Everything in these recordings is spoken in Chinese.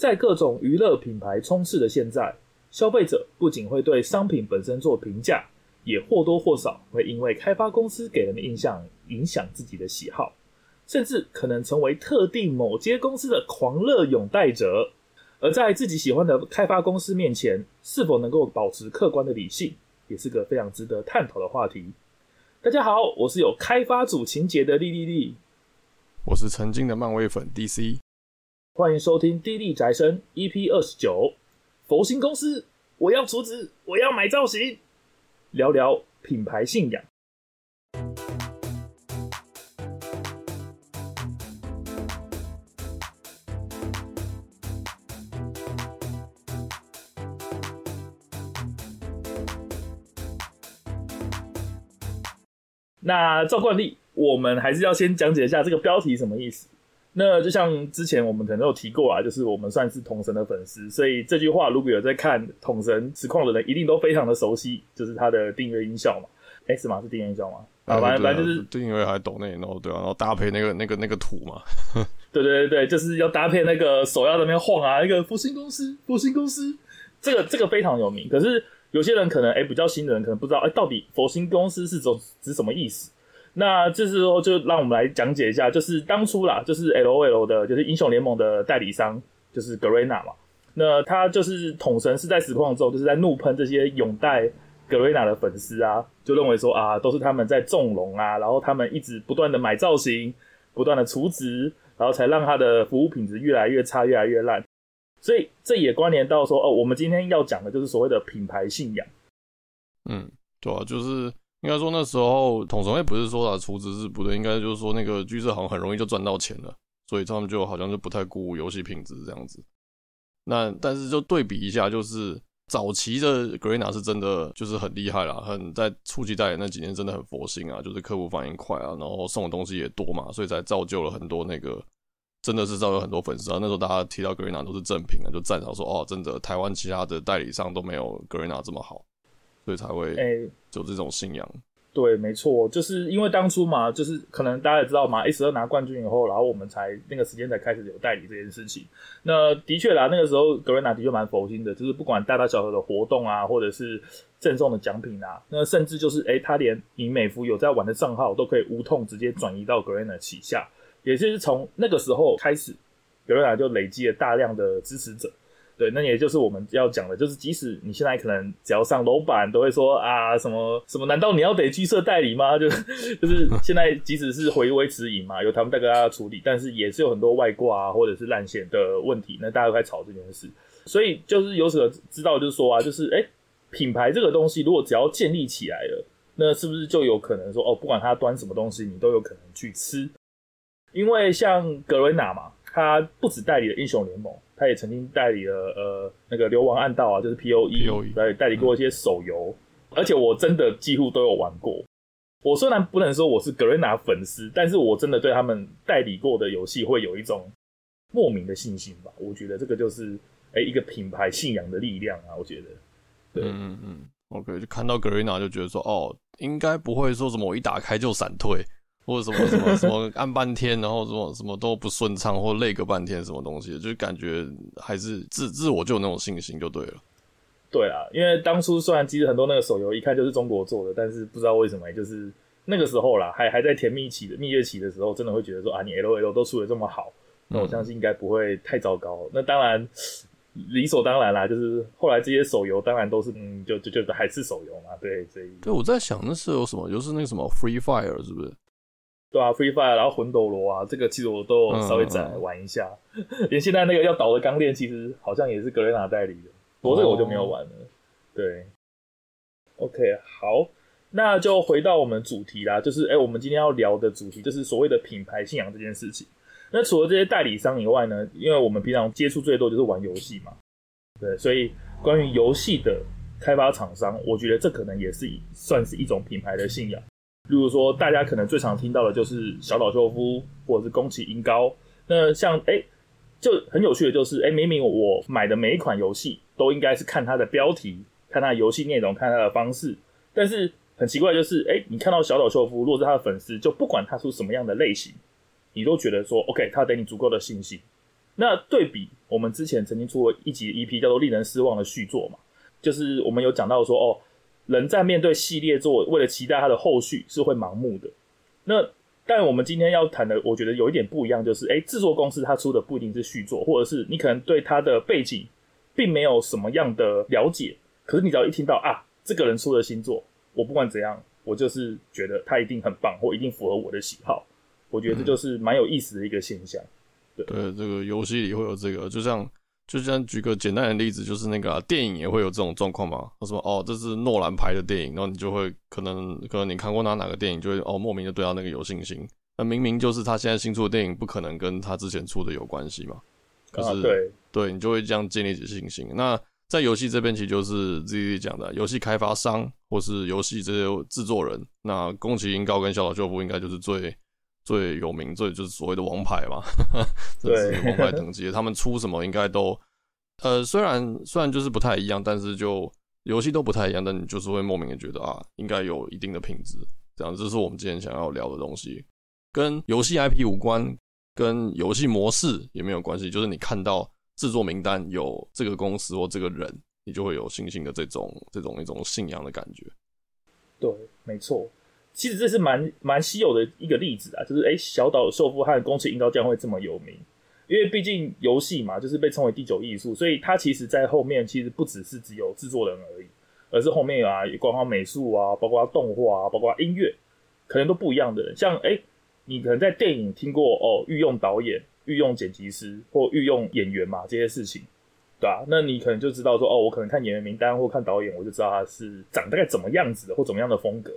在各种娱乐品牌充斥的现在，消费者不仅会对商品本身做评价，也或多或少会因为开发公司给人的印象影响自己的喜好，甚至可能成为特定某间公司的狂热拥戴者。而在自己喜欢的开发公司面前，是否能够保持客观的理性，也是个非常值得探讨的话题。大家好，我是有开发组情节的莉莉莉，我是曾经的漫威粉 DC。欢迎收听《D 力宅生》EP 二十九，佛心公司，我要储值，我要买造型，聊聊品牌信仰。那照惯例，我们还是要先讲解一下这个标题什么意思。那就像之前我们可能有提过啊，就是我们算是统神的粉丝，所以这句话如果有在看统神实况的人，一定都非常的熟悉，就是他的订阅音效嘛。哎、欸，是吗？是订阅音效吗？啊，反正反正就是订阅还抖那，然后对啊，然后搭配那个那个那个图嘛。对对对对，就是要搭配那个手要在那边晃啊，那个佛心公司，佛心公司，这个这个非常有名。可是有些人可能哎、欸、比较新的人可能不知道哎、欸、到底佛心公司是指指什么意思。那这时候就让我们来讲解一下，就是当初啦，就是 LOL 的，就是英雄联盟的代理商，就是 Garena 嘛。那他就是统神是在实况之后，就是在怒喷这些拥戴 Garena 的粉丝啊，就认为说啊，都是他们在纵容啊，然后他们一直不断的买造型，不断的储值，然后才让他的服务品质越来越差，越来越烂。所以这也关联到说，哦，我们今天要讲的就是所谓的品牌信仰。嗯，对啊，就是。应该说那时候统神也不是说他储值是不对，应该就是说那个剧社好像很容易就赚到钱了，所以他们就好像就不太顾游戏品质这样子。那但是就对比一下，就是早期的 Garena 是真的就是很厉害啦，很在初期代言那几年真的很佛心啊，就是客户反应快啊，然后送的东西也多嘛，所以才造就了很多那个真的是造就很多粉丝啊。那时候大家提到 Garena 都是正品啊，就赞赏说哦，真的台湾其他的代理商都没有 Garena 这么好。所以才会就这种信仰。对，没错，就是因为当初嘛，就是可能大家也知道嘛，S 十二拿冠军以后，然后我们才那个时间才开始有代理这件事情。那的确啦，那个时候格瑞娜的确蛮佛心的，就是不管大大小小的活动啊，或者是赠送的奖品啊，那甚至就是哎、他连你美服有在玩的账号都可以无痛直接转移到格瑞娜旗下，也就是从那个时候开始，格瑞娜就累积了大量的支持者。对，那也就是我们要讲的，就是即使你现在可能只要上楼板，都会说啊什么什么，难道你要得居社代理吗？就是就是现在即使是回归直营嘛，有他们在跟大家处理，但是也是有很多外挂啊或者是烂线的问题，那大家都在吵这件事。所以就是由此知道，就是说啊，就是哎，品牌这个东西如果只要建立起来了，那是不是就有可能说哦，不管他端什么东西，你都有可能去吃？因为像格瑞娜嘛，他不止代理了英雄联盟。他也曾经代理了呃那个流亡暗道啊，就是 P O E，代代理过一些手游，嗯，而且我真的几乎都有玩过。我虽然不能说我是 Garena 粉丝，但是我真的对他们代理过的游戏会有一种莫名的信心吧。我觉得这个就是哎、欸、一个品牌信仰的力量啊。我觉得，对，嗯嗯嗯，OK，就看到 Garena 就觉得说，哦，应该不会说什么我一打开就闪退。或者什么什么什么按半天，然后什么什么都不顺畅，或累个半天，什么东西，就感觉还是自自我就有那种信心就对了。对啊，因为当初虽然其实很多那个手游一看就是中国做的，但是不知道为什么，就是那个时候啦，还还在甜蜜期的蜜月期的时候，真的会觉得说啊，你 LOL 都出的这么好，那我相信应该不会太糟糕。嗯、那当然理所当然啦，就是后来这些手游当然都是嗯，就就就还是手游嘛，对，所以对，我在想那是有什么，就是那个什么 Free Fire 是不是？对啊，Free Fire，然后魂斗罗啊，这个其实我都有稍微再玩一下。嗯嗯、连现在那个要倒的钢炼，其实好像也是格雷纳代理的，不过这个我就没有玩了。哦、对，OK，好，那就回到我们主题啦，就是哎，我们今天要聊的主题就是所谓的品牌信仰这件事情。那除了这些代理商以外呢，因为我们平常接触最多就是玩游戏嘛，对，所以关于游戏的开发厂商，我觉得这可能也是算是一种品牌的信仰。例如说，大家可能最常听到的就是小岛秀夫，或者是宫崎英高。那像哎、就很有趣的就是，哎、明明我买的每一款游戏都应该是看它的标题、看它的游戏内容、看它的方式，但是很奇怪就是，哎、你看到小岛秀夫，如果是他的粉丝，就不管他出什么样的类型，你都觉得说，OK，他给你足够的信心。那对比我们之前曾经出过一集 EP 叫做《令人失望的续作》嘛，就是我们有讲到说，哦，人在面对系列作，为了期待它的后续是会盲目的。那但我们今天要谈的，我觉得有一点不一样，就是哎，制作公司它出的不一定是续作，或者是你可能对它的背景并没有什么样的了解，可是你只要一听到啊，这个人出的新作，我不管怎样，我就是觉得他一定很棒，或一定符合我的喜好。我觉得这就是蛮有意思的一个现象。对，这个游戏里会有这个，就像就像举个简单的例子，就是那个、啊、电影也会有这种状况嘛。他说哦，这是诺兰拍的电影，然后你就会可能可能你看过他哪个电影，就会哦莫名的对他那个有信心。那明明就是他现在新出的电影，不可能跟他之前出的有关系嘛。可是、啊、对，对你就会这样建立起信心。那在游戏这边，其实就是 ZZ 讲的，游戏开发商或是游戏这些制作人，那宫崎英高跟小岛秀夫应该就是最。最有名，最就是所谓的王牌嘛，这是王牌等级。他们出什么应该都，呃，虽然虽然就是不太一样，但是就游戏都不太一样，但你就是会莫名的觉得啊，应该有一定的品质。这样，这是我们今天想要聊的东西，跟游戏 IP 无关，跟游戏模式也没有关系。就是你看到制作名单有这个公司或这个人，你就会有信心的这种这种一种信仰的感觉。对，没错。其实这是蛮蛮稀有的一个例子啊，就是哎，小岛秀夫和宫崎英高将会这么有名，因为毕竟游戏嘛，就是被称为第九艺术，所以它其实在后面其实不只是只有制作人而已，而是后面啊，包括美术啊，包括动画啊，包括音乐，可能都不一样的人。像哎，你可能在电影听过哦，御用导演、御用剪辑师或御用演员嘛，这些事情，对吧、啊？那你可能就知道说哦，我可能看演员名单或看导演，我就知道他是长大概怎么样子的，或怎么样的风格。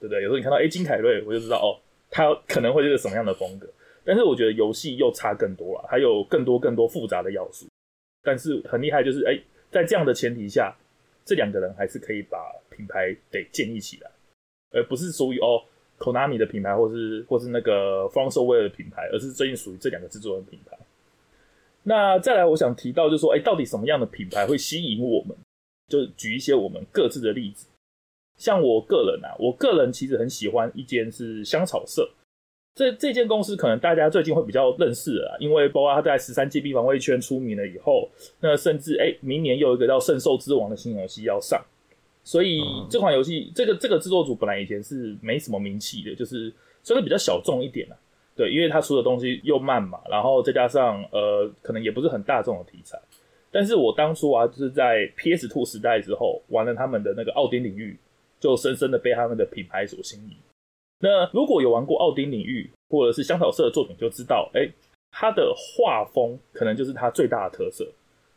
对不对？有时候你看到哎，金凯瑞，我就知道哦，他可能会是个什么样的风格。但是我觉得游戏又差更多了，还有更多更多复杂的要素。但是很厉害，就是哎，在这样的前提下，这两个人还是可以把品牌给建立起来，而不是属于哦，Konami 的品牌，或是或是那个 From Software 的品牌，而是最近属于这两个制作人品牌。那再来，我想提到就是说，哎，到底什么样的品牌会吸引我们？就举一些我们各自的例子。像我个人啊，我个人其实很喜欢一间是香草社，这这间公司可能大家最近会比较认识啊，因为包括他在十三 GB 防卫圈出名了以后，那甚至哎，明年又有一个叫《圣兽之王》的新游戏要上，所以这款游戏这个这个制作组本来以前是没什么名气的，就是算是比较小众一点啊，对，因为他出的东西又慢嘛，然后再加上呃，可能也不是很大众的题材，但是我当初啊，就是在 PS Two 时代之后玩了他们的那个奥丁领域。就深深的被他们的品牌所吸引。那如果有玩过奥丁领域或者是香草社的作品，就知道，哎、欸，它的画风可能就是它最大的特色。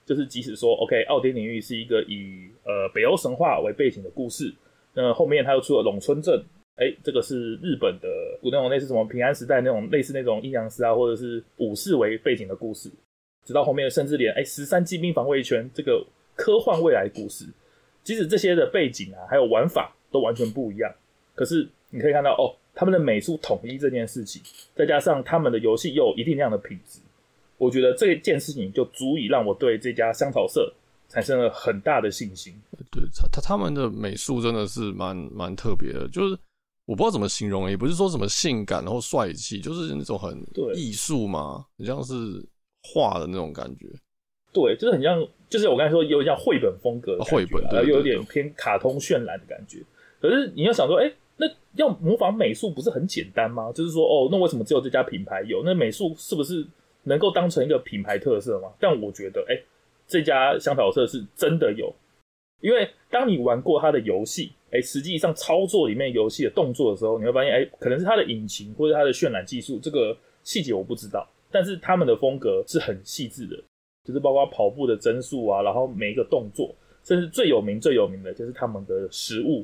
就是即使说，OK，奥丁领域是一个以呃北欧神话为背景的故事，那后面他又出了龙村镇，哎、这个是日本的古那种类似什么平安时代那种类似那种阴阳师啊，或者是武士为背景的故事，直到后面甚至连哎十三机兵防卫圈这个科幻未来故事，即使这些的背景啊，还有玩法。都完全不一样，可是你可以看到哦，他们的美术统一这件事情，再加上他们的游戏又有一定量的品质，我觉得这件事情就足以让我对这家香草社产生了很大的信心。对，他他他们的美术真的是蛮蛮特别的，就是我不知道怎么形容，也不是说什么性感然后帅气，就是那种很艺术嘛，很像是画的那种感觉。对，就是很像，就是我刚才说有点像绘本风格的绘本，对，又有点偏卡通渲染的感觉。可是你要想说，哎、那要模仿美术不是很简单吗？就是说，哦，那为什么只有这家品牌有？那美术是不是能够当成一个品牌特色吗？但我觉得，哎、这家香草社是真的有，因为当你玩过他的游戏，哎、实际上操作里面游戏的动作的时候，你会发现，哎、可能是他的引擎或者他的渲染技术，这个细节我不知道，但是他们的风格是很细致的，就是包括跑步的帧数啊，然后每一个动作，甚至最有名最有名的就是他们的食物。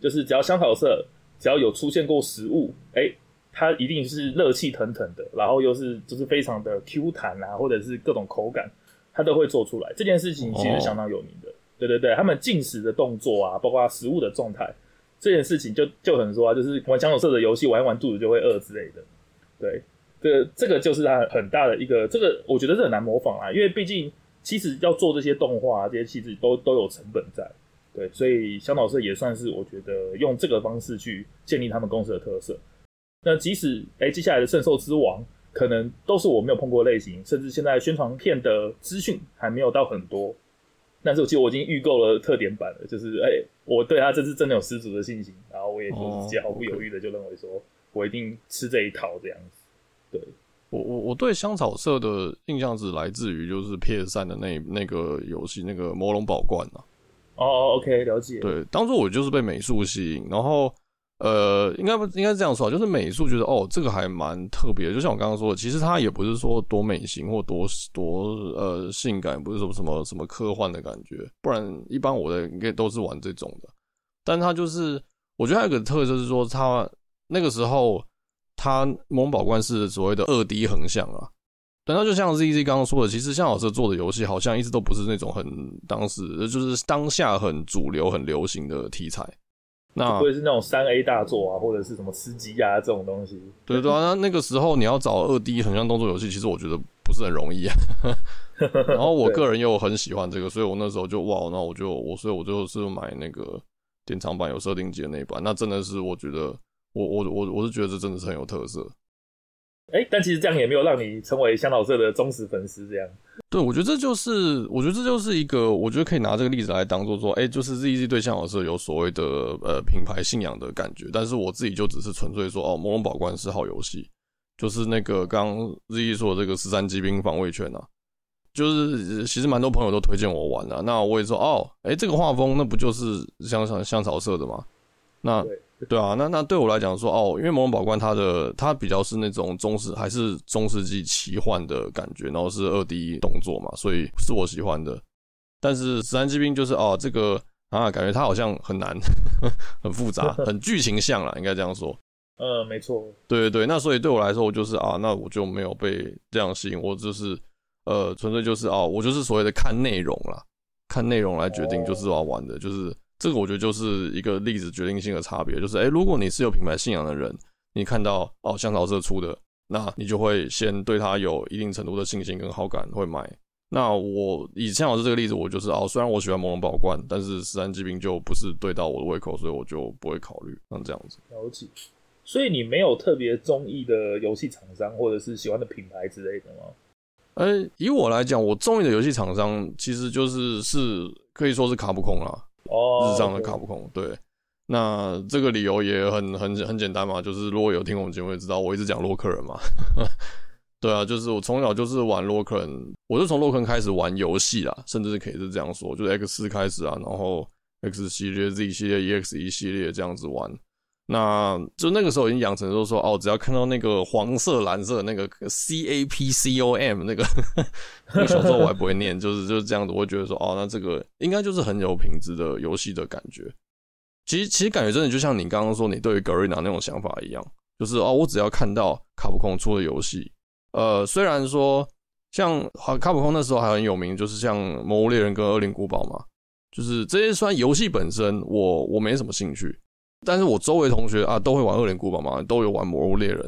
就是只要香草色只要有出现过食物，哎、它一定是热气腾腾的，然后又是就是非常的 Q 弹啊，或者是各种口感，它都会做出来。这件事情其实相当有名的，对对对，他们进食的动作啊，包括食物的状态，这件事情就就很说啊，就是玩香草色的游戏玩一玩肚子就会饿之类的。对，这这个就是它很大的一个，这个我觉得是很难模仿啊，因为毕竟其实要做这些动画，这些气质都都有成本在。对，所以香草社也算是我觉得用这个方式去建立他们公司的特色。那即使哎，接下来的圣兽之王可能都是我没有碰过类型，甚至现在宣传片的资讯还没有到很多。但是我记得我已经预购了特点版了，就是哎、欸，我对他这次真的有十足的信心，然后我也就直接毫不犹豫的就认为说，我一定吃这一套这样子。对，我我我对香草社的印象是来自于就是 PS 三的那那个游戏那个魔龙宝冠啊。哦，OK，了解。对，当初我就是被美术吸引，然后。呃，应该不应该这样说？就是美术觉得哦，这个还蛮特别。就像我刚刚说的，其实它也不是说多美型或多多呃性感，不是说什么什么科幻的感觉。不然一般我的应该都是玩这种的。但它就是，我觉得它有个特色是说，它那个时候它魔龙宝冠是所谓的二 D 横向啊。但它就像 ZZ 刚刚说的，其实像老师做的游戏好像一直都不是那种很当时就是当下很主流、很流行的题材。那不会是那种三 A 大作啊，或者是什么吃鸡啊这种东西。对对啊，那那个时候你要找二 D 横向动作游戏，其实我觉得不是很容易啊。然后我个人又很喜欢这个，所以我那时候就哇，那我就我所以我就是买那个典藏版有设定集的那一版，那真的是我觉得我我我我是觉得这真的是很有特色。哎、欸，但其实这样也没有让你成为香草社的忠实粉丝，这样。对，我觉得这就是，我觉得这就是一个，我觉得可以拿这个例子来当做说，哎、欸，就是 ZZ 对香草社有所谓的呃品牌信仰的感觉，但是我自己就只是纯粹说，哦，魔龙宝冠是好游戏，就是那个刚刚 ZZ 说的这个十三机兵防卫圈啊，就是其实蛮多朋友都推荐我玩啊，那我也说，哦，哎、欸，这个画风那不就是香香香草社的吗？那。对啊，那那对我来讲说哦，因为魔龙宝冠它的它比较是那种中世还是中世纪奇幻的感觉，然后是二 D 动作嘛，所以是我喜欢的。但是十三机兵就是哦，这个啊，感觉它好像很难，很复杂，很剧情像啦，应该这样说。呃，没错。对对对，那所以对我来说，我就是啊，那我就没有被这样吸引，我就是呃，纯粹就是啊，我就是所谓的看内容啦，看内容来决定就是我要玩的，就是。这个我觉得就是一个例子决定性的差别，就是诶，如果你是有品牌信仰的人，你看到哦香草社出的，那你就会先对他有一定程度的信心跟好感，会买。那我以香草社这个例子，我就是哦，虽然我喜欢朦胧宝冠，但是十三机兵就不是对到我的胃口，所以我就不会考虑像这样子。了解。所以你没有特别中意的游戏厂商，或者是喜欢的品牌之类的吗？诶，以我来讲，我中意的游戏厂商其实就是是可以说是卡普空啦。日上的卡普空，对，那这个理由也很很很简单嘛，就是如果有听我们节目也知道，我一直讲洛克人嘛，对啊，就是我从小就是玩洛克人，我是从洛克人开始玩游戏啦，甚至是可以是这样说，就是 X 四开始啊，然后 X 系列、Z 系列、EX 一系列这样子玩。那就那个时候已经养成，就是说哦，只要看到那个黄色、蓝色那个 C A P C O M 那个，那个小时候我还不会念，就是就是这样子，我会觉得说哦，那这个应该就是很有品质的游戏的感觉。其实其实感觉真的就像你刚刚说，你对于 Garena 那种想法一样，就是哦，我只要看到卡普空出的游戏，呃，虽然说像卡普空那时候还很有名，就是像《魔物猎人》跟《恶灵古堡》嘛，就是这些虽然游戏本身我我没什么兴趣。但是我周围同学啊都会玩《恶灵古堡》嘛，都有玩《魔物猎人》，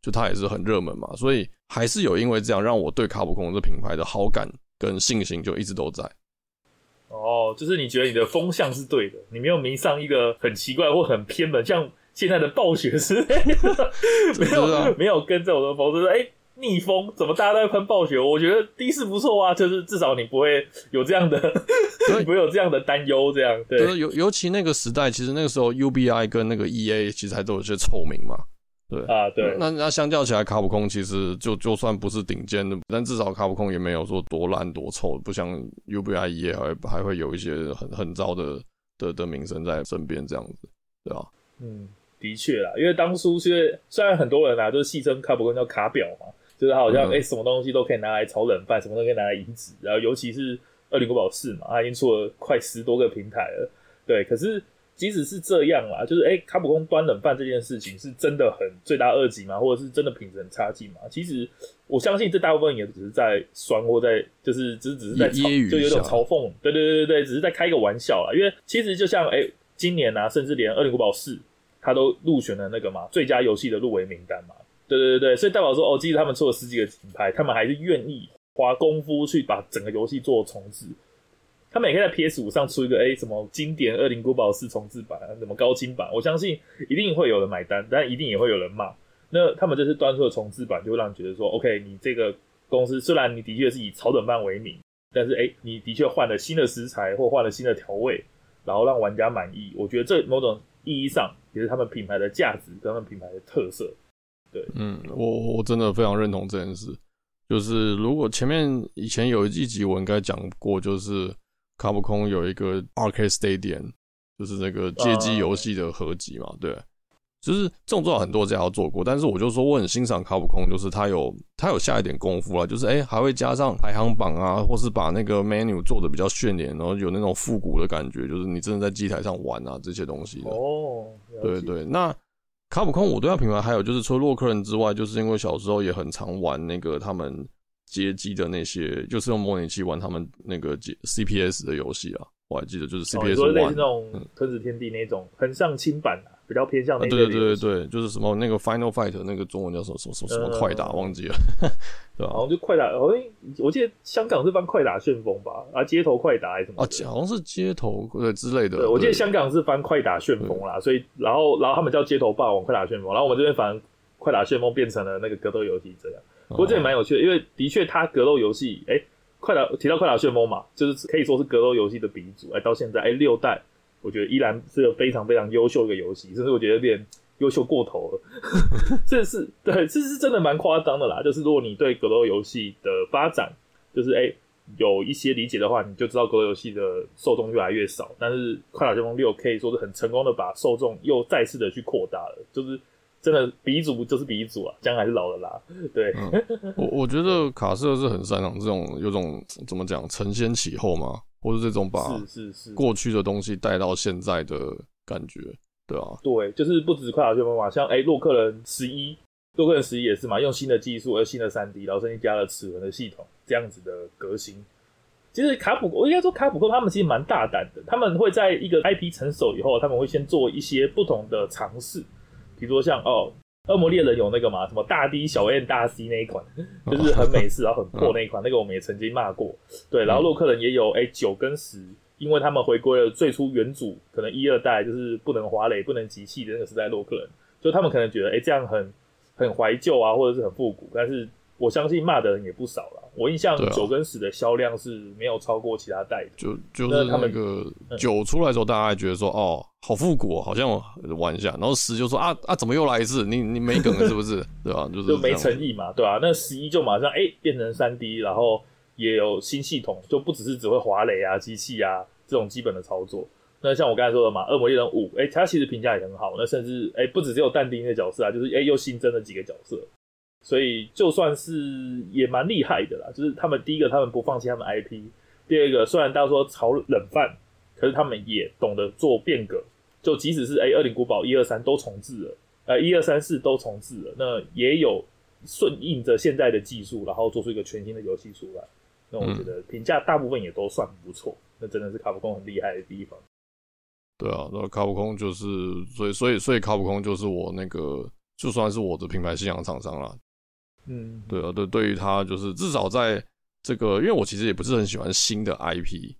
就它也是很热门嘛，所以还是有因为这样让我对卡普空这品牌的好感跟信心就一直都在。哦，就是你觉得你的风向是对的，你没有迷上一个很奇怪或很偏门，像现在的暴雪是 没有、啊、没有跟着我的风，就是哎。逆风怎么大家都在喷暴雪？我觉得第一是不错啊，就是 至少你不会有这样的，你不会有这样的担忧。这样对，尤尤其那个时代，其实那个时候 UBI 跟那个 EA 其实还都有些臭名嘛。对啊，对。那那相较起来，卡普空其实就就算不是顶尖的，但至少卡普空也没有说多烂多臭，不像 UBI、EA 还还会有一些很很糟的的的名声在身边这样子，对吧？嗯，的确啦，因为当初其实虽然很多人啊，就是戏称卡普空叫卡表嘛。就是他好像哎、什么东西都可以拿来炒冷饭，什么都可以拿来移植。然后尤其是《二零国宝四》嘛，它已经出了快十多个平台了。对，可是即使是这样啦，就是哎、欸，卡普空端冷饭这件事情是真的很罪大恶极嘛，或者是真的品质很差劲嘛？其实我相信这大部分也只是在酸或在就是只是只是在嘲，就有种嘲讽。对对对对对，只是在开一个玩笑啦。因为其实就像哎、欸，今年啊，甚至连《二零国宝四》他都入选了那个嘛最佳游戏的入围名单嘛。对对对，所以代表说哦，即使他们出了十几个品牌，他们还是愿意花功夫去把整个游戏做重置。他们也可以在 PS 五上出一个哎，什么经典《二零古堡四》重置版，什么高清版，我相信一定会有人买单，但一定也会有人骂。那他们这次端出的重制版，就会让你觉得说，OK，你这个公司虽然你的确是以炒冷饭为名，但是哎、你的确换了新的食材或换了新的调味，然后让玩家满意。我觉得这某种意义上也是他们品牌的价值跟他们品牌的特色。对，嗯，我我真的非常认同这件事。就是如果前面以前有一季集我应该讲过，就是卡普空有一个 Arcade Stadium，就是那个街机游戏的合集嘛，对。就是这种做法很多家都做过，但是我就说我很欣赏卡普空，就是他有他有下一点功夫了，就是哎、欸、还会加上排行榜啊，或是把那个 menu 做的比较炫脸，然后有那种复古的感觉，就是你真的在机台上玩啊这些东西的。哦，对对，那卡普空我对他品牌还有就是除了洛克人之外，就是因为小时候也很常玩那个他们街机的那些，就是用模拟器玩他们那个 CPS 的游戏啊，我还记得就是 CPS 玩、哦、类似那种吞噬天地那种，很像轻版的、啊。比较偏向的、啊，对对对对，就是什么那个 Final Fight 那个中文叫什么什么什么什么快打，忘记了，对吧？好像就快打，好像我记得香港是翻快打旋风吧，啊，街头快打还是什么？啊，好像是街头对之类的。对，我记得香港是翻快打旋风啦，所以然后然后他们叫街头霸王快打旋风，然后我们这边反而快打旋风变成了那个格斗游戏这样。不过这也蛮有趣的，因为的确它格斗游戏，哎、欸，快打提到快打旋风嘛，就是可以说是格斗游戏的鼻祖，哎、欸，到现在哎、欸、六代。我觉得依然是个非常非常优秀的一个游戏，甚至我觉得有点优秀过头了。这是对，这是真的蛮夸张的啦。就是如果你对格斗游戏的发展，就是哎、有一些理解的话，你就知道格斗游戏的受众越来越少。但是《快打旋风六》可以说是很成功的把受众又再次的去扩大了，就是真的鼻祖就是鼻祖啊，姜还是老的辣。对，我我觉得卡瑟是很擅长这种有种怎么讲承先启后嘛。或是这种把是是是过去的东西带到现在的感觉，对啊，对，就是不止快打旋风嘛，像哎、欸，洛克人十一，洛克人十一也是嘛，用新的技术，而新的三 D，然后甚至加了齿轮的系统，这样子的革新。其实卡普，我应该说卡普空他们其实蛮大胆的，他们会在一个 IP 成熟以后，他们会先做一些不同的尝试，比如说像哦。恶魔猎人有那个嘛，什么大 D 小 N 大 C 那一款，就是很美式然后很破那一款，那个我们也曾经骂过。对，然后洛克人也有，哎，九跟十，因为他们回归了最初原主，可能一二代就是不能滑垒、不能集气的那个时代，洛克人，就他们可能觉得，哎，这样很很怀旧啊，或者是很复古，但是。我相信骂的人也不少了。我印象九跟十的销量是没有超过其他代的。就就是那个九出来的时候，大家还觉得说哦，好复古，好像玩一下。然后十就说啊啊，怎么又来一次？你你没梗了是不是？对吧？就是就没诚意嘛，对吧？那十一就马上哎、欸、变成三 D，然后也有新系统，就不只是只会滑雷啊、机器啊这种基本的操作。那像我刚才说的嘛，恶魔猎人五，哎，它其实评价也很好。那甚至哎、欸，不只只有但丁的角色啊，就是哎、欸、又新增了几个角色。所以就算是也蛮厉害的啦，就是他们第一个，他们不放弃他们 IP；第二个，虽然大家说炒冷饭，可是他们也懂得做变革。就即使是哎，恶灵古堡一二三都重置了，呃，一二三四都重置了，那也有顺应着现在的技术，然后做出一个全新的游戏出来。那我觉得评价大部分也都算不错。那真的是卡普空很厉害的地方。对啊，那卡普空就是，所以所以所以卡普空就是我那个就算是我的品牌信仰厂商啦。嗯，对啊，对，对于他就是至少在这个，因为我其实也不是很喜欢新的 IP，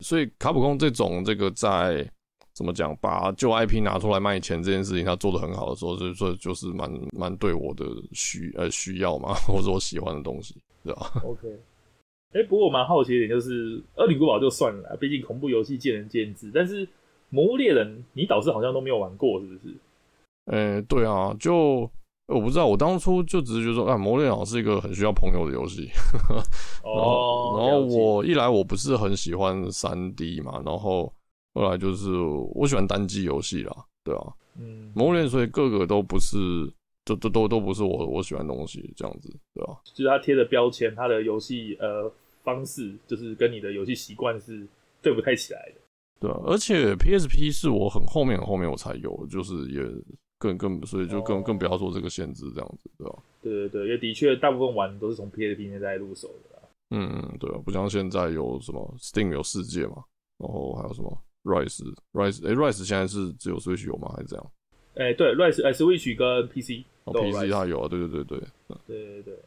所以卡普空这种这个在怎么讲，把旧 IP 拿出来卖钱这件事情，他做的很好的时候，就是说就是蛮蛮对我的需呃需要嘛，或者我喜欢的东西，对吧？OK，哎、欸，不过我蛮好奇一点，就是《恶灵古堡》就算了，毕竟恐怖游戏见仁见智，但是《魔物猎人》你导师好像都没有玩过，是不是？嗯、欸，对啊，就。我不知道，我当初就只是觉得说，啊，魔猎人是一个很需要朋友的游戏。哦，然后我一来我不是很喜欢三 D 嘛，然后后来就是我喜欢单机游戏啦，对啊，嗯，魔猎所以各个都不是，都都都都不是我我喜欢的东西，这样子，对啊？就是它贴的标签，它的游戏呃方式，就是跟你的游戏习惯是对不太起来的，对啊，而且 PSP 是我很后面很后面我才有，就是也。更更，所以就更更不要做这个限制，这样子，对吧？对对对，因为的确大部分玩都是从 PSP 那代入手的啦。嗯嗯，对啊，不像现在有什么 Steam 有世界嘛，然后还有什么 Rise Rise，哎，Rise 现在是只有 Switch 有吗？还是这样？哎，对，Rise 哎，Switch 跟 PC，哦，PC 它有啊，对对对对，对对对。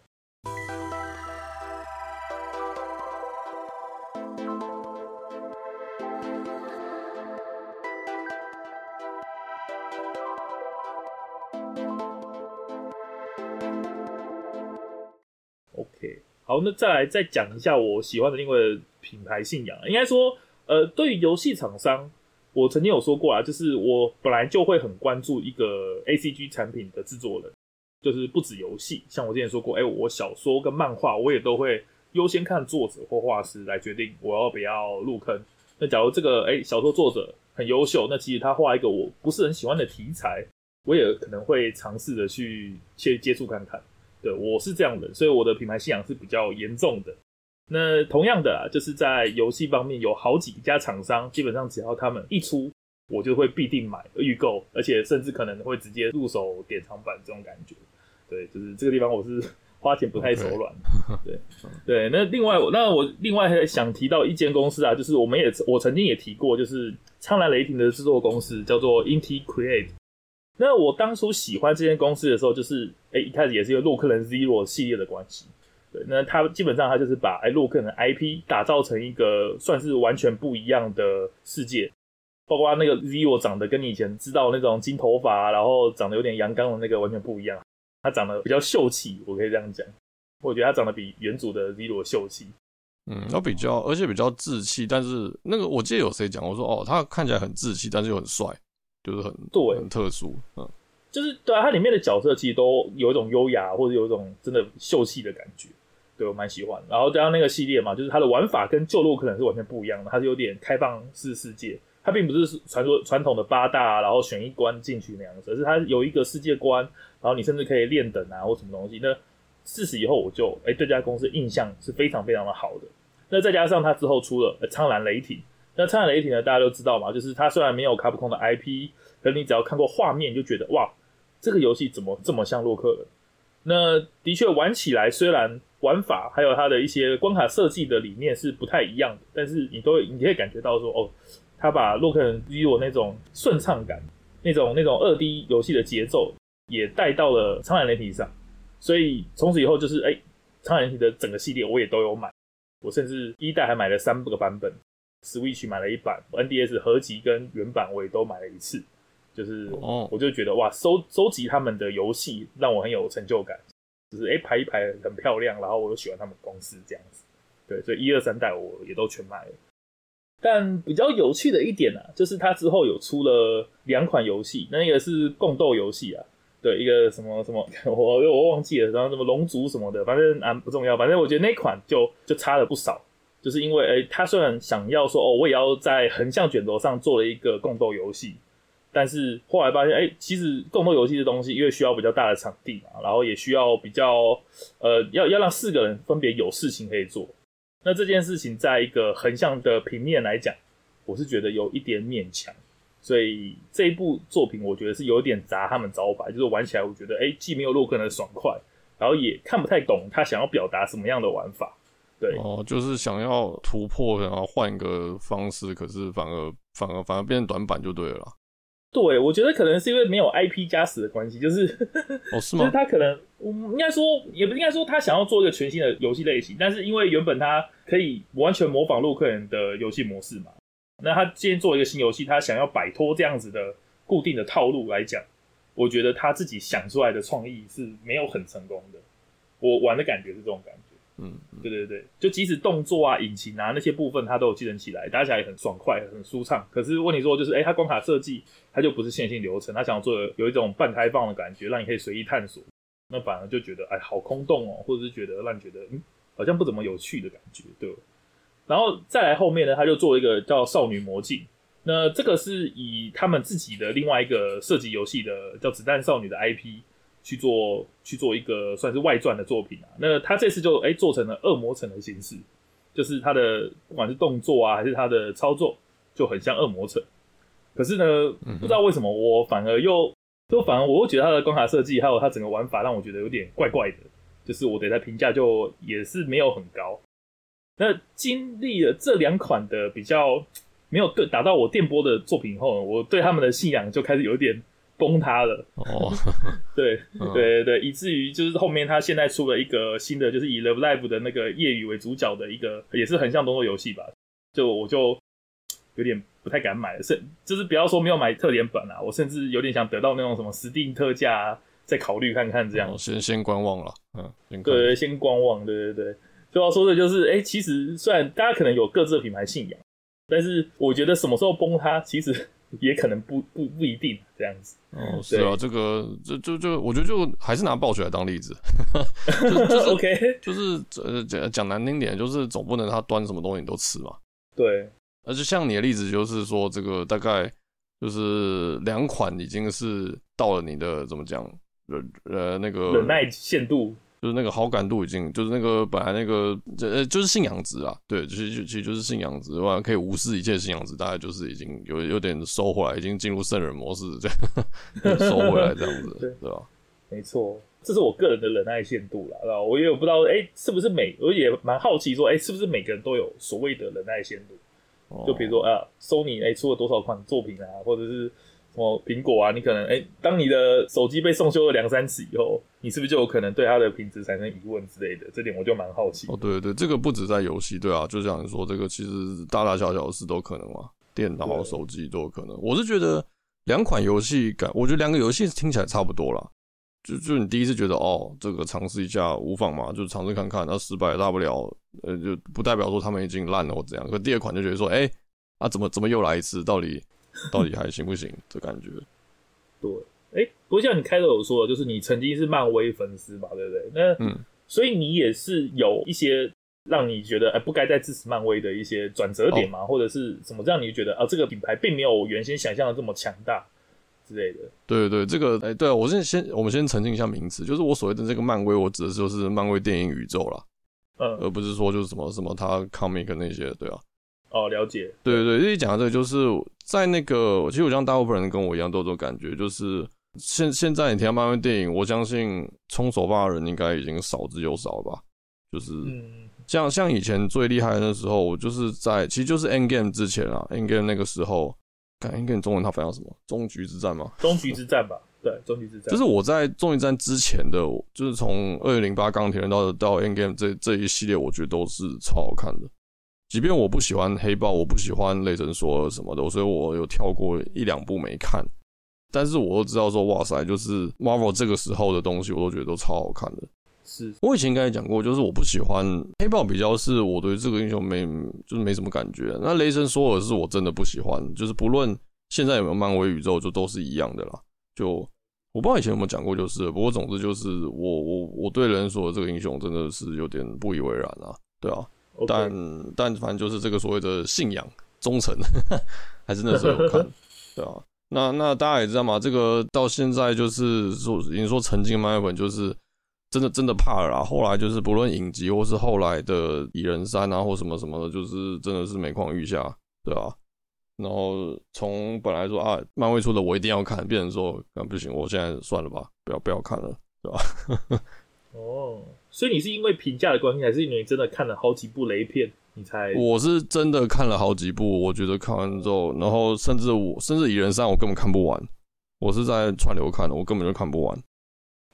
好，那再来再讲一下我喜欢的另外一个品牌信仰。应该说，呃，对于游戏厂商，我曾经有说过啊，就是我本来就会很关注一个 ACG 产品的制作人，就是不止游戏，像我之前说过，哎、我小说跟漫画我也都会优先看作者或画师来决定我要不要入坑。那假如这个哎、小说作者很优秀，那其实他画一个我不是很喜欢的题材，我也可能会尝试着去去接触看看。对，我是这样的，所以我的品牌信仰是比较严重的。那同样的啊，就是在游戏方面，有好几家厂商，基本上只要他们一出，我就会必定买预购，而且甚至可能会直接入手典藏版这种感觉。对，就是这个地方我是 花钱不太手软。对 对，那另外那我另外还想提到一间公司啊，就是我们也我曾经也提过，就是苍蓝雷霆的制作公司叫做 Inti Create。那我当初喜欢这间公司的时候，就是哎、一开始也是因为洛克人 Zero 系列的关系。对，那他基本上他就是把哎洛克人 IP 打造成一个算是完全不一样的世界，包括那个 Zero 长得跟你以前知道那种金头发，然后长得有点阳刚的那个完全不一样。他长得比较秀气，我可以这样讲。我觉得他长得比原主的 Zero 秀气。嗯，他比较，而且比较稚气。但是那个我记得有谁讲，我说哦，他看起来很稚气，但是又很帅。就是很对，很特殊，嗯，就是对啊，它里面的角色其实都有一种优雅，或者有一种真的秀气的感觉，对我蛮喜欢。然后加上那个系列嘛，就是它的玩法跟旧洛可能是完全不一样的，它是有点开放式世界，它并不是传说传统的八大，然后选一关进去那样子，而是它有一个世界观，然后你甚至可以练等啊或什么东西。那自此以后，我就哎、欸、对这家公司印象是非常非常的好的。那再加上它之后出了苍蓝雷霆。那苍蓝雷霆呢？大家都知道嘛，就是它虽然没有卡普空的 IP，可是你只要看过画面，就觉得哇，这个游戏怎么这么像洛克人？那的确玩起来，虽然玩法还有它的一些关卡设计的理念是不太一样的，但是你都会你可以感觉到说，哦，他把洛克人给我那种顺畅感，那种那种二 D 游戏的节奏也带到了苍蓝雷霆上，所以从此以后就是哎，苍蓝雷霆的整个系列我也都有买，我甚至一代还买了三个版本。Switch 买了一版，NDS 合集跟原版我也都买了一次，就是我就觉得哇，收收集他们的游戏让我很有成就感，就是哎、欸、排一排很漂亮，然后我又喜欢他们公司这样子，对，所以一二三代我也都全买了。但比较有趣的一点啊，就是它之后有出了两款游戏，那个是共斗游戏啊，对，一个什么什么 我我忘记了，然后什么龙族什么的，反正啊不重要，反正我觉得那款就就差了不少。就是因为，诶、他虽然想要说，哦，我也要在横向卷轴上做了一个共斗游戏，但是后来发现，诶、其实共斗游戏的东西，因为需要比较大的场地嘛，然后也需要比较，呃，要要让四个人分别有事情可以做。那这件事情，在一个横向的平面来讲，我是觉得有一点勉强，所以这一部作品，我觉得是有点砸他们招牌，就是玩起来，我觉得，诶、既没有洛克人的爽快，然后也看不太懂他想要表达什么样的玩法。对哦，就是想要突破，然后换一个方式，可是反而反而反而变成短板就对了啦。对，我觉得可能是因为没有 IP 加持的关系，就是 哦是吗？就是他可能，应该说也不应该说他想要做一个全新的游戏类型，但是因为原本他可以完全模仿洛克人的游戏模式嘛，那他今天做一个新游戏，他想要摆脱这样子的固定的套路来讲，我觉得他自己想出来的创意是没有很成功的。我玩的感觉是这种感觉。嗯，对对对，就即使动作啊、引擎啊那些部分，它都有继承起来，打起来也很爽快、很舒畅。可是问题说，就是哎，它关卡设计，它就不是线性流程，它想要做有一种半开放的感觉，让你可以随意探索。那反而就觉得哎，好空洞哦，或者是觉得让你觉得嗯，好像不怎么有趣的感觉，对。然后再来后面呢，他就做一个叫《少女魔镜》，那这个是以他们自己的另外一个射击游戏的叫《子弹少女》的 IP。去做去做一个算是外传的作品啊，那他这次就哎、欸、做成了恶魔城的形式，就是他的不管是动作啊还是他的操作就很像恶魔城，可是呢不知道为什么我反而又就反而我会觉得他的关卡设计还有他整个玩法让我觉得有点怪怪的，就是我对他评价就也是没有很高。那经历了这两款的比较没有对打到我电波的作品后，我对他们的信仰就开始有点。崩塌了哦，对对对对，以至于就是后面他现在出了一个新的，就是以 Love Live 的那个夜雨为主角的一个，也是很像动作游戏吧。就我就有点不太敢买了，甚就是不要说没有买特典版啊，我甚至有点想得到那种什么 Steam 特价，再考虑看看这样。先先观望了，嗯，对，先观望，对对对。就要说的就是，哎、欸，其实虽然大家可能有各自的品牌信仰，但是我觉得什么时候崩塌，其实也可能不不不一定这样子。哦，是啊，这个就就就我觉得就还是拿暴雪来当例子，就就是 OK，就是呃讲讲难听点，就是总不能他端什么东西你都吃嘛。对，而且像你的例子，就是说这个大概就是两款已经是到了你的怎么讲，呃呃那个忍耐限度。就是那个好感度已经，就是那个本来那个，呃，就是信仰值啊，对，其实其实就是信仰值，完可以无视一切信仰值，大概就是已经有有点收回来，已经进入圣人模式，这样 收回来这样子，对，对吧？没错，这是我个人的忍耐限度啦，我也有不知道，哎、欸，是不是每，我也蛮好奇说，哎、欸，是不是每个人都有所谓的忍耐限度？哦、就比如说啊，Sony 哎出了多少款作品啊，或者是。什么苹果啊？你可能哎、当你的手机被送修了两三次以后，你是不是就有可能对它的品质产生疑问之类的？这点我就蛮好奇。哦，对对，这个不止在游戏，对啊，就像你说，这个其实大大小小的事都可能嘛，电脑、手机都有可能。我是觉得两款游戏感，我觉得两个游戏听起来差不多啦。就就你第一次觉得哦，这个尝试一下无妨嘛，就尝试看看，那失败大不了，呃，就不代表说他们已经烂了或怎样。可第二款就觉得说，哎、啊，怎么怎么又来一次？到底？到底还行不行？的感觉。对，哎、欸，不过像你开头有说的，就是你曾经是漫威粉丝嘛，对不对？那嗯，所以你也是有一些让你觉得哎、欸、不该再支持漫威的一些转折点嘛，哦、或者是什么让你觉得啊这个品牌并没有原先想象的这么强大之类的。对对对，这个哎、欸，对啊，我先先我们先澄清一下名词，就是我所谓的这个漫威，我指的就是漫威电影宇宙啦，嗯，而不是说就是什么什么他 comic 那些，对啊。哦，了解。对对对，因为讲到这个，就是在那个，其实我相信大部分人跟我一样都有这种感觉，就是现现在你听到漫威电影，我相信冲手霸的人应该已经少之又少吧。就是像像以前最厉害的那时候，我就是在其实就是 Endgame 之前啊，Endgame 那个时候，看 Endgame 中文它翻译什么？终局之战吗？终局之战吧，对，终局之战。就是我在终极战之前的，就是从二零零八钢铁人到到 Endgame 这这一系列，我觉得都是超好看的。即便我不喜欢黑豹，我不喜欢雷神索尔什么的，所以我有跳过一两部没看。但是我都知道说，哇塞，就是 Marvel 这个时候的东西，我都觉得都超好看的。是我以前应该也讲过，就是我不喜欢黑豹，比较是我对这个英雄没就是没什么感觉。那雷神索尔是我真的不喜欢，就是不论现在有没有漫威宇宙，就都是一样的啦。就我不知道以前有没有讲过，就是不过总之就是我我我对雷神索尔这个英雄真的是有点不以为然啊，对啊。但但反正就是这个所谓的信仰忠诚，还是那时候有看，对啊。那那大家也知道嘛，这个到现在就是说，你说曾经漫威粉就是真的真的怕了啦。后来就是不论影集或是后来的蚁人三啊或什么什么的，就是真的是每况愈下，对啊。然后从本来说啊，漫威出的我一定要看，变成说啊不行，我现在算了吧，不要不要看了，对吧？哦。Oh. 所以你是因为评价的关系，还是因为你真的看了好几部雷片，你才？我是真的看了好几部，我觉得看完之后，然后甚至我甚至蚁人三我根本看不完，我是在串流看的，我根本就看不完。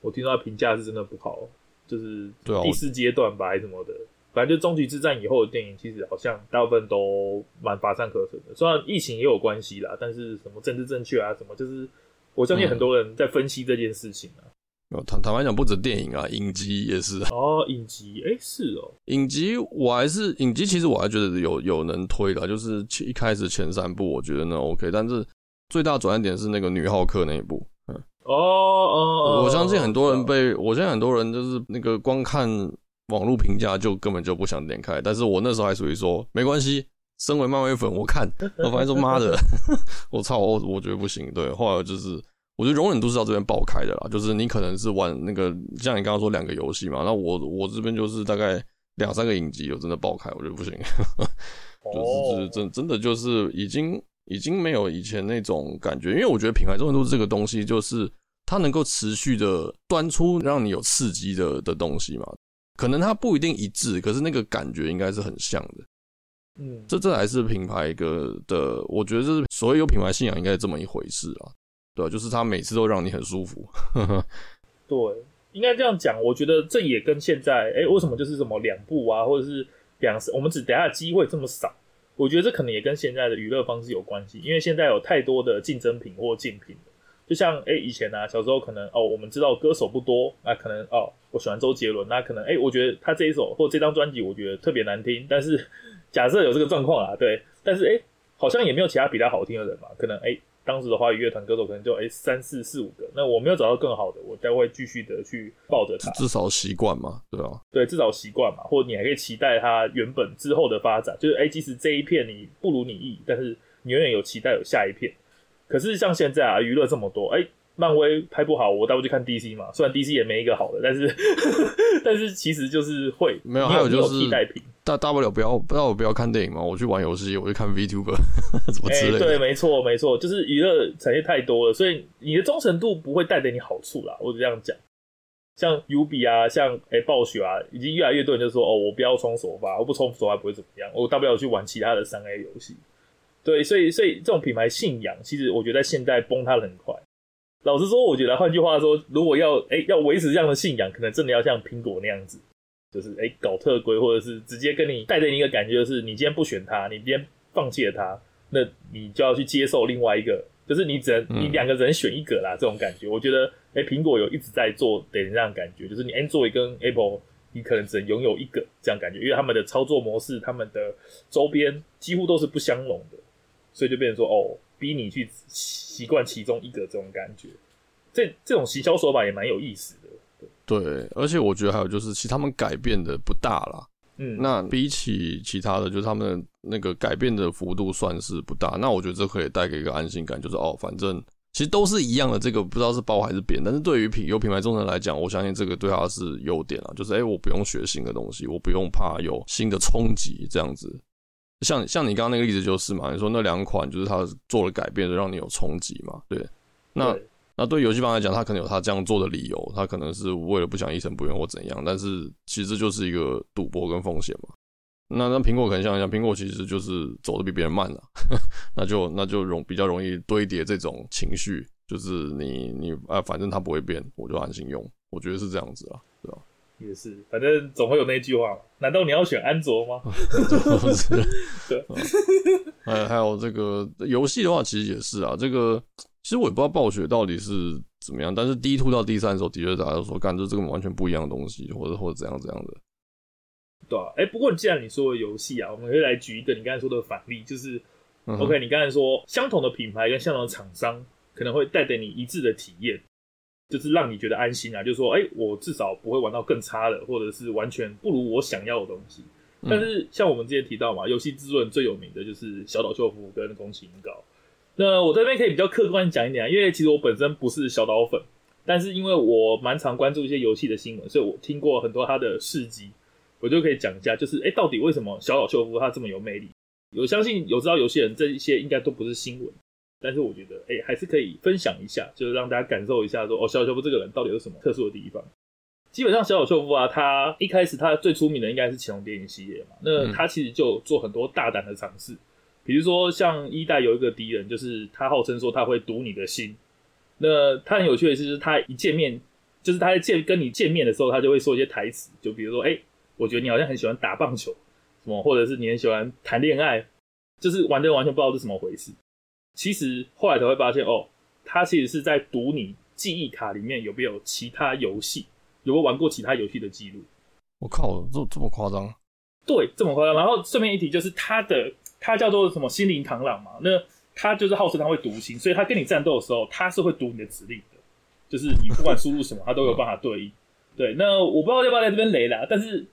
我听说他评价是真的不好，就是第四阶段吧，还是什么的，反正就终局之战以后的电影，其实好像大部分都蛮乏善可陈的。虽然疫情也有关系啦，但是什么政治正确啊，什么就是我相信很多人在分析这件事情啊。坦坦白讲，不止电影啊，影集也是 哦。影集，哎、欸，是哦。影集我还是影集，其实我还觉得有有能推的，就是一开始前三部我觉得那 OK，但是最大转折点是那个女浩克那一部。嗯，哦哦，我相信很多人被，我相信很多人就是那个光看网络评价就根本就不想点开，但是我那时候还属于说没关系，身为漫威粉，我看，我反正说妈的，我操，我我觉得不行。对，后来就是。我觉得容忍度是到这边爆开的啦，就是你可能是玩那个，像你刚刚说两个游戏嘛，那我我这边就是大概两三个影集有真的爆开，我觉得不行，就是就是真真的就是已经已经没有以前那种感觉，因为我觉得品牌容忍度这个东西就是它能够持续的端出让你有刺激的的东西嘛，可能它不一定一致，可是那个感觉应该是很像的，嗯，这这还是品牌一个的，我觉得这是所谓有品牌信仰应该是这么一回事啊。对，就是他每次都让你很舒服。对，应该这样讲。我觉得这也跟现在，哎，为什么就是什么两部啊，或者是两，我们只等下机会这么少？我觉得这可能也跟现在的娱乐方式有关系。因为现在有太多的竞争品或竞品，就像哎以前啊，小时候可能哦，我们知道歌手不多，那可能哦我喜欢周杰伦，那可能哎、我觉得他这一首或这张专辑，我觉得特别难听。但是 假设有这个状况啊，对，但是哎、好像也没有其他比他好听的人嘛，可能哎。欸当时的华语乐团歌手可能就哎三四四五个，那我没有找到更好的，我才会继续的去抱着它，至少习惯嘛，对啊，对，至少习惯嘛，或者你还可以期待他原本之后的发展，就是哎，即使这一片你不如你意，但是你永远有期待有下一片。可是像现在啊，娱乐这么多，哎，漫威拍不好，我倒不去看 DC 嘛，虽然 DC 也没一个好的，但是 但是其实就是会没有，还有就是替代品。大大不了不要，大不了不要看电影嘛，我去玩游戏，我去看 VTuber，怎么之类的。欸、对，没错，没错，就是娱乐产业太多了，所以你的忠诚度不会带给你好处啦。我就这样讲，像 UB 啊，像哎、欸、暴雪啊，已经越来越多人就说哦，我不要充首发，我不充首发不会怎么样，我大不了去玩其他的三 A 游戏。对，所以所以这种品牌信仰，其实我觉得在现在崩塌的很快。老实说，我觉得换句话说，如果要哎、欸、要维持这样的信仰，可能真的要像苹果那样子。就是哎、欸，搞特规，或者是直接跟你带着你一个感觉，就是你今天不选他，你今天放弃了他，那你就要去接受另外一个，就是你只能、嗯、你两个人选一个啦，这种感觉。我觉得哎，苹、欸、果有一直在做给人这样感觉，就是你 Android 跟 Apple，你可能只能拥有一个这样感觉，因为他们的操作模式、他们的周边几乎都是不相容的，所以就变成说哦，逼你去习惯其中一个这种感觉。这这种行销手法也蛮有意思的。对，而且我觉得还有就是，其实他们改变的不大啦。嗯，那比起其他的，就是他们那个改变的幅度算是不大。那我觉得这可以带给一个安心感，就是哦，反正其实都是一样的。这个不知道是褒还是贬，但是对于品有品牌忠诚来讲，我相信这个对他是优点啊。就是哎，我不用学新的东西，我不用怕有新的冲击，这样子。像像你刚刚那个例子就是嘛，你说那两款就是它做了改变，就让你有冲击嘛。对，那。那对游戏方来讲，他可能有他这样做的理由，他可能是为了不想一成不变或怎样，但是其实就是一个赌博跟风险嘛。那那苹果可能想一想，苹果其实就是走的比别人慢 了，那就那就容比较容易堆叠这种情绪，就是你你啊，反正它不会变，我就安心用，我觉得是这样子啊，对吧？也是，反正总会有那句话嘛，难道你要选安卓吗？对，还还有这个游戏的话，其实也是啊，这个。其实我也不知道暴雪到底是怎么样，但是 D2 到第三的时候，的确大家都说，干，这这个完全不一样的东西，或者或者怎样怎样的。对啊，哎、欸，不过既然你说的游戏啊，我们可以来举一个你刚才说的反例，就是、嗯、OK，你刚才说相同的品牌跟相同的厂商可能会带给你一致的体验，就是让你觉得安心啊，就是说，哎、欸，我至少不会玩到更差的，或者是完全不如我想要的东西。但是像我们之前提到嘛，游戏之盾最有名的就是小岛秀夫跟宫崎英高。那我这边可以比较客观讲一点啊，因为其实我本身不是小岛粉，但是因为我蛮常关注一些游戏的新闻，所以我听过很多他的事迹，我就可以讲一下，就是哎，到底为什么小岛秀夫他这么有魅力？我相信有知道游戏人这一些应该都不是新闻，但是我觉得哎，还是可以分享一下，就是让大家感受一下说，说哦，小岛秀夫这个人到底有什么特殊的地方？基本上小岛秀夫啊，他一开始他最出名的应该是《潜龙谍影》系列嘛，那他其实就做很多大胆的尝试。比如说，像一代有一个敌人，就是他号称说他会读你的心。那他很有趣的是，就是他一见面，就是他在见跟你见面的时候，他就会说一些台词，就比如说，哎、欸，我觉得你好像很喜欢打棒球，什么，或者是你很喜欢谈恋爱，就是玩的完全不知道是怎么回事。其实后来才会发现，哦，他其实是在读你记忆卡里面有没有其他游戏，有没有玩过其他游戏的记录。我靠，这这么夸张？对，这么夸张。然后顺便一提，就是他的。他叫做什么心灵螳螂嘛？那他就是号称他会读心，所以他跟你战斗的时候，他是会读你的指令的，就是你不管输入什么，他都有办法对应。对，那我不知道要不要在这边雷啦，但是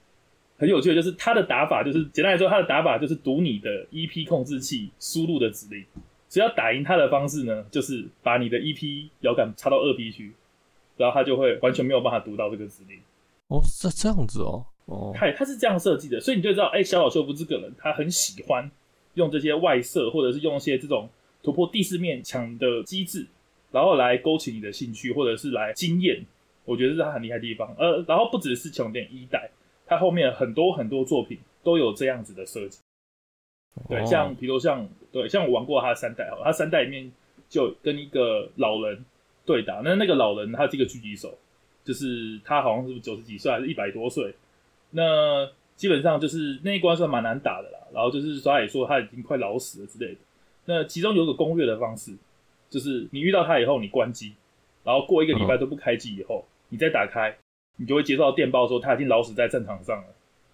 很有趣的就是他的打法，就是简单来说，他的打法就是读你的 EP 控制器输入的指令。只要打赢他的方式呢，就是把你的 EP 摇杆插到二 B 区，然后他就会完全没有办法读到这个指令。哦，是这样子哦。哦，嗨，他是这样设计的，所以你就知道，哎、欸，小老秀夫这个人，他很喜欢。用这些外设，或者是用一些这种突破第四面墙的机制，然后来勾起你的兴趣，或者是来惊艳，我觉得这是他很厉害的地方。呃，然后不只是《潜龙谍》一代，它后面很多很多作品都有这样子的设计。对，像比如像对，像我玩过他的三代，哈，他三代里面就跟一个老人对打，那那个老人他是一个狙击手，就是他好像是九十几岁还是一百多岁，那。基本上就是那一关算蛮难打的啦，然后就是说他也说他已经快老死了之类的。那其中有个攻略的方式，就是你遇到他以后，你关机，然后过一个礼拜都不开机以后，嗯、你再打开，你就会接到电报说他已经老死在战场上了，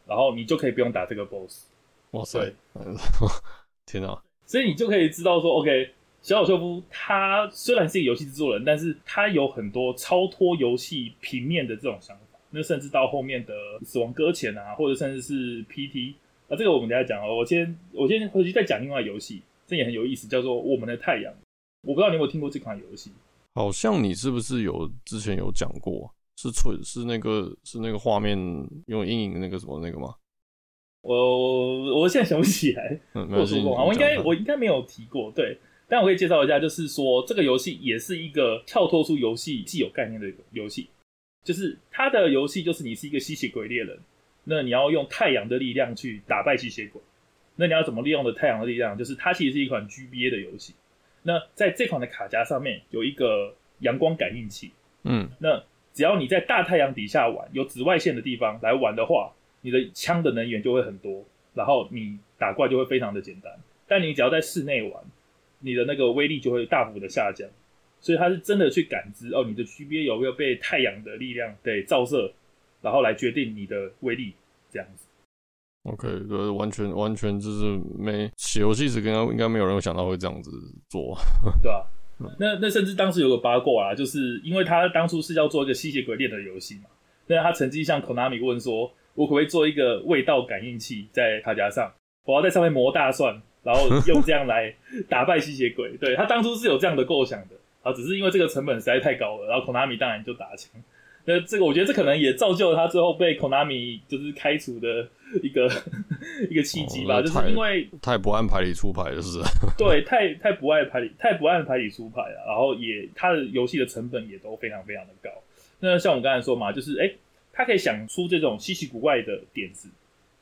然后你就可以不用打这个 boss。哇塞！天哪！所以你就可以知道说，OK，小岛秀夫他虽然是一个游戏制作人，但是他有很多超脱游戏平面的这种想法。那甚至到后面的死亡搁浅啊，或者甚至是 PT 啊，这个我们等下讲哦。我先我先回去再讲另外游戏，这也很有意思，叫做《我们的太阳》。我不知道你有没有听过这款游戏？好像你是不是有之前有讲过？是纯是那个是那个画面用阴影那个什么那个吗？我我现在想不起来，嗯，没有说过啊。我应该我应该没有提过，对。但我可以介绍一下，就是说这个游戏也是一个跳脱出游戏既有概念的游戏，就是他的游戏就是你是一个吸血鬼猎人，那你要用太阳的力量去打败吸血鬼。那你要怎么利用的太阳的力量？就是它其实是一款 GBA 的游戏。那在这款的卡夹上面有一个阳光感应器，嗯，那只要你在大太阳底下玩，有紫外线的地方来玩的话。你的枪的能源就会很多，然后你打怪就会非常的简单。但你只要在室内玩，你的那个威力就会大幅的下降。所以他是真的去感知哦，你的 GBA 有没有被太阳的力量对照射，然后来决定你的威力这样子。OK，对，完全完全就是没写游戏时，应该应该没有人会想到会这样子做，对啊，那那甚至当时有个八卦啊，就是因为他当初是要做一个吸血鬼猎的游戏嘛，那他曾经向 Konami 问说。我可不可以做一个味道感应器在卡夹上？我要在上面磨大蒜，然后用这样来打败吸血鬼。对，他当初是有这样的构想的，啊，只是因为这个成本实在太高了，然后 Konami 当然就打枪。那这个我觉得这可能也造就了他最后被 Konami 就是开除的一个 一个契机吧，哦、就是因为太不按牌理出牌了，是不是？对，太太不按牌理，太不按牌理出牌了，然后也他的游戏的成本也都非常非常的高。那像我刚才说嘛，就是哎。欸他可以想出这种稀奇古怪的点子，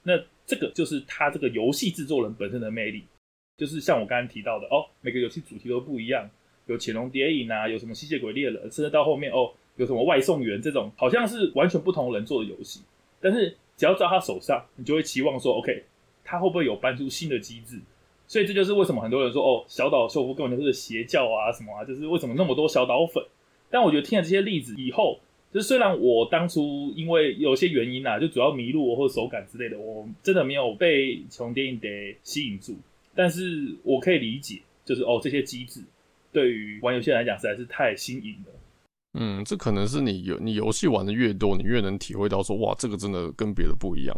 那这个就是他这个游戏制作人本身的魅力。就是像我刚刚提到的哦，每个游戏主题都不一样，有潜龙谍影啊，有什么吸血鬼猎人，甚至到后面哦，有什么外送员这种，好像是完全不同人做的游戏。但是只要抓他手上，你就会期望说，OK，他会不会有搬出新的机制？所以这就是为什么很多人说哦，小岛秀夫根本就是邪教啊什么啊，就是为什么那么多小岛粉？但我觉得听了这些例子以后。就是虽然我当初因为有些原因啊，就主要迷路或者手感之类的，我真的没有被潜龙谍影给吸引住，但是我可以理解，就是哦这些机制对于玩游戏来讲实在是太新颖了。嗯，这可能是你游你游戏玩的越多，你越能体会到说哇，这个真的跟别的不一样。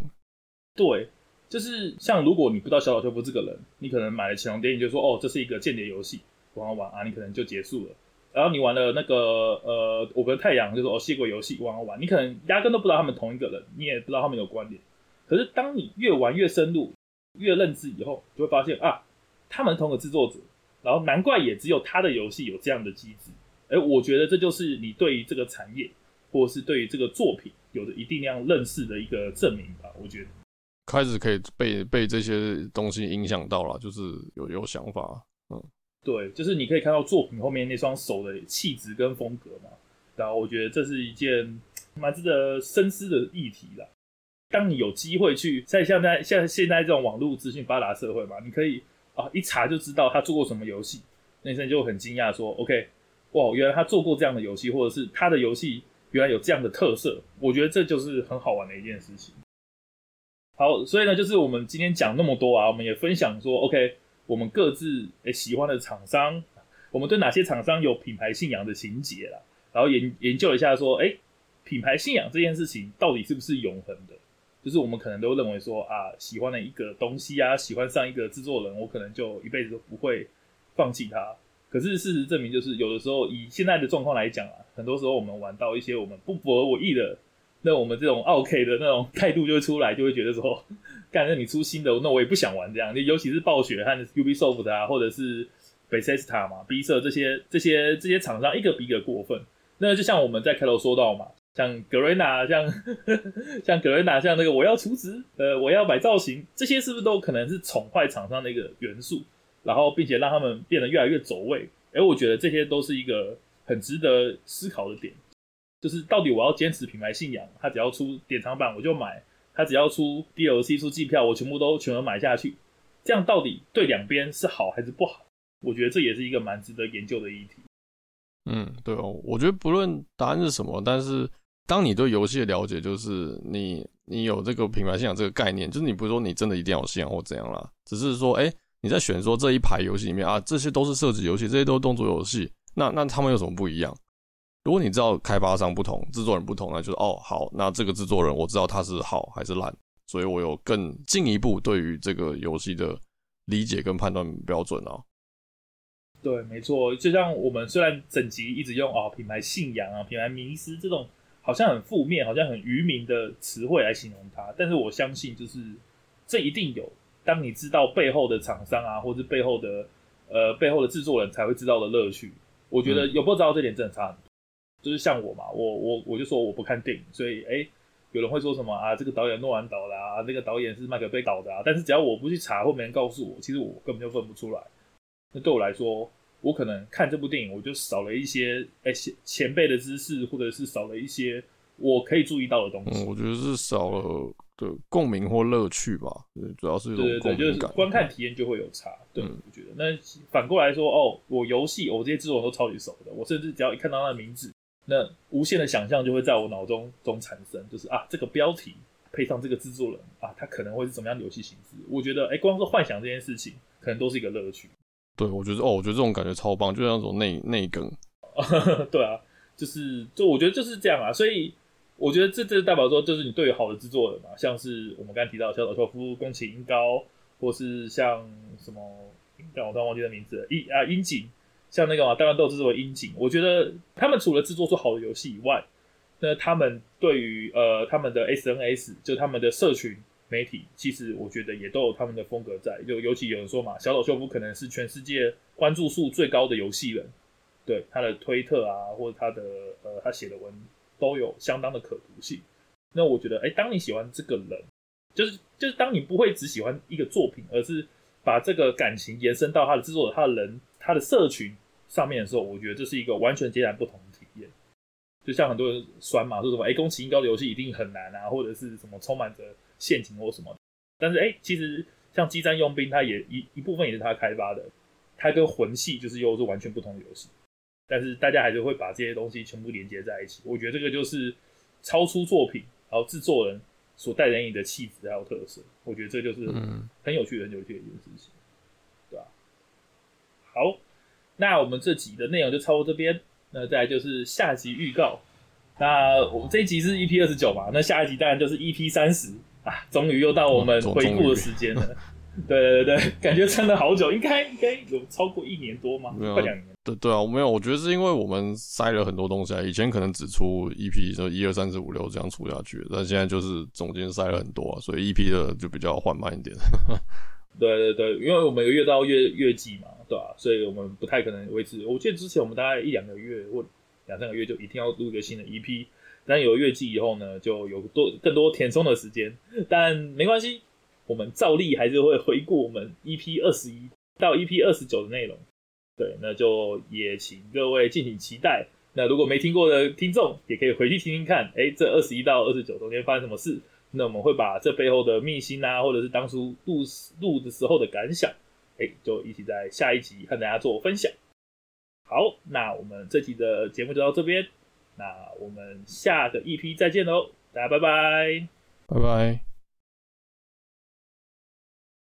对，就是像如果你不知道小岛秀夫这个人，你可能买了潜龙谍影就说哦这是一个间谍游戏，玩玩玩啊，你可能就结束了。然后你玩了那个呃，我们的太阳就是哦，吸血鬼游戏玩玩玩，你可能压根都不知道他们同一个人，你也不知道他们有关联。可是当你越玩越深入，越认知以后，就会发现啊，他们同个制作者，然后难怪也只有他的游戏有这样的机制。哎，我觉得这就是你对于这个产业，或者是对于这个作品有着一定量认识的一个证明吧。我觉得开始可以被被这些东西影响到了，就是有有想法，嗯。对，就是你可以看到作品后面那双手的气质跟风格嘛，然后我觉得这是一件蛮值得深思的议题啦。当你有机会去在像在像现在这种网络资讯发达社会嘛，你可以一查就知道他做过什么游戏，那时候就很惊讶说，OK，哇，原来他做过这样的游戏，或者是他的游戏原来有这样的特色，我觉得这就是很好玩的一件事情。好，所以呢，就是我们今天讲那么多啊，我们也分享说，OK。我们各自诶、喜欢的厂商，我们对哪些厂商有品牌信仰的情节啦，然后研研究一下说，诶、品牌信仰这件事情到底是不是永恒的？就是我们可能都认为说啊，喜欢的一个东西啊，喜欢上一个制作人，我可能就一辈子都不会放弃他。可是事实证明，就是有的时候以现在的状况来讲啊，很多时候我们玩到一些我们不符合我意的，那我们这种奥 K 的那种态度就会出来，就会觉得说。干，那你出新的，那我也不想玩这样。就尤其是暴雪和 Ubisoft 啊，或者是 Bethesda 嘛，B 社这些这些这些厂商，一个比一个过分。那就像我们在开头说到嘛，像格瑞娜，像像格瑞娜，像那个我要储值，呃，我要买造型，这些是不是都可能是宠坏厂商的一个元素？然后，并且让他们变得越来越走位。哎，我觉得这些都是一个很值得思考的点，就是到底我要坚持品牌信仰，他只要出典藏版我就买。他只要出 DLC 出季票，我全部都全额买下去。这样到底对两边是好还是不好？我觉得这也是一个蛮值得研究的议题。嗯，对哦，我觉得不论答案是什么，但是当你对游戏的了解，就是你你有这个品牌信仰这个概念，就是你不是说你真的一定要信仰或怎样啦，只是说，哎、你在选说这一排游戏里面啊，这些都是射击游戏，这些都是动作游戏，那那他们有什么不一样？如果你知道开发商不同，制作人不同，那就是哦好，那这个制作人我知道他是好还是烂，所以我有更进一步对于这个游戏的理解跟判断标准啊。对，没错，就像我们虽然整集一直用啊、哦、品牌信仰啊、品牌迷失这种好像很负面、好像很愚民的词汇来形容它，但是我相信，就是这一定有，当你知道背后的厂商啊，或者背后的呃背后的制作人才会知道的乐趣。我觉得有不知道这点真的差很多。嗯、就是像我嘛，我我我就说我不看电影，所以哎，有人会说什么啊，这个导演诺兰导的啊，那个导演是麦克贝导的啊，但是只要我不去查，或没人告诉我，其实我根本就分不出来。那对我来说，我可能看这部电影，我就少了一些哎前前辈的知识，或者是少了一些我可以注意到的东西。嗯，我觉得是少了的共鸣或乐趣吧。主要是有对对对，就是观看体验就会有差。对，嗯、我觉得那反过来说，哦，我游戏我这些制作人都超级熟的，我甚至只要一看到他的名字，那无限的想象就会在我脑中中产生，就是啊，这个标题配上这个制作人啊，他可能会是怎么样的游戏形式？我觉得哎，光是幻想这件事情，可能都是一个乐趣。对，我觉得哦，我觉得这种感觉超棒，就像那种内内梗。对啊，就是就我觉得就是这样啊，所以我觉得这这代表说，就是你对于好的制作人嘛，像是我们刚才提到小岛秀夫、宫崎英高，或是像什么，但我突然忘记的名字了，樱啊樱井，像那个嘛，当然都有制作樱井。我觉得他们除了制作出好的游戏以外，那他们对于呃他们的 SNS，就他们的社群。媒体其实我觉得也都有他们的风格在，就尤其有人说嘛，小岛秀夫可能是全世界关注数最高的游戏人，对他的推特啊，或者他的呃他写的文都有相当的可读性。那我觉得，哎、当你喜欢这个人，就是就是当你不会只喜欢一个作品，而是把这个感情延伸到他的制作者、他的人、他的社群上面的时候，我觉得这是一个完全截然不同的体验。就像很多人酸嘛，说什么哎，宫崎英高的游戏一定很难啊，或者是什么充满着。陷阱或什么，但是哎、欸，其实像《激战佣兵》，它也一一部分也是他开发的，它跟魂系就是又是完全不同的游戏，但是大家还是会把这些东西全部连接在一起。我觉得这个就是超出作品，然后制作人所带给你的气质还有特色。我觉得这就是很有趣、很有趣的一件事情，对吧？好，那我们这集的内容就超过这边，那再来就是下集预告。那我们这一集是 EP 二十九嘛，那下一集当然就是 EP 三十。啊，终于又到我们回顾的时间了。对对对，感觉撑了好久，应该应该有超过一年多吗？快两年。对对啊，没有，我觉得是因为我们塞了很多东西啊。以前可能只出 EP，就一二三四五六这样出下去，但现在就是总监塞了很多啊，所以 EP 的就比较缓慢一点。对对对，因为我们有月到月月季嘛，对吧、啊？所以我们不太可能维持。我记得之前我们大概一两个月或两三个月就一定要录一个新的 EP。但有了月季以后呢，就有多更多填充的时间，但没关系，我们照例还是会回顾我们 EP 二十一到 EP 二十九的内容。对，那就也请各位敬请期待。那如果没听过的听众，也可以回去听听看，哎，这二十一到二十九中间发生什么事？那我们会把这背后的秘辛啊，或者是当初录录的时候的感想，哎，就一起在下一集和大家做分享。好，那我们这期的节目就到这边。那我们下个 EP 再见喽，大家拜拜，拜拜。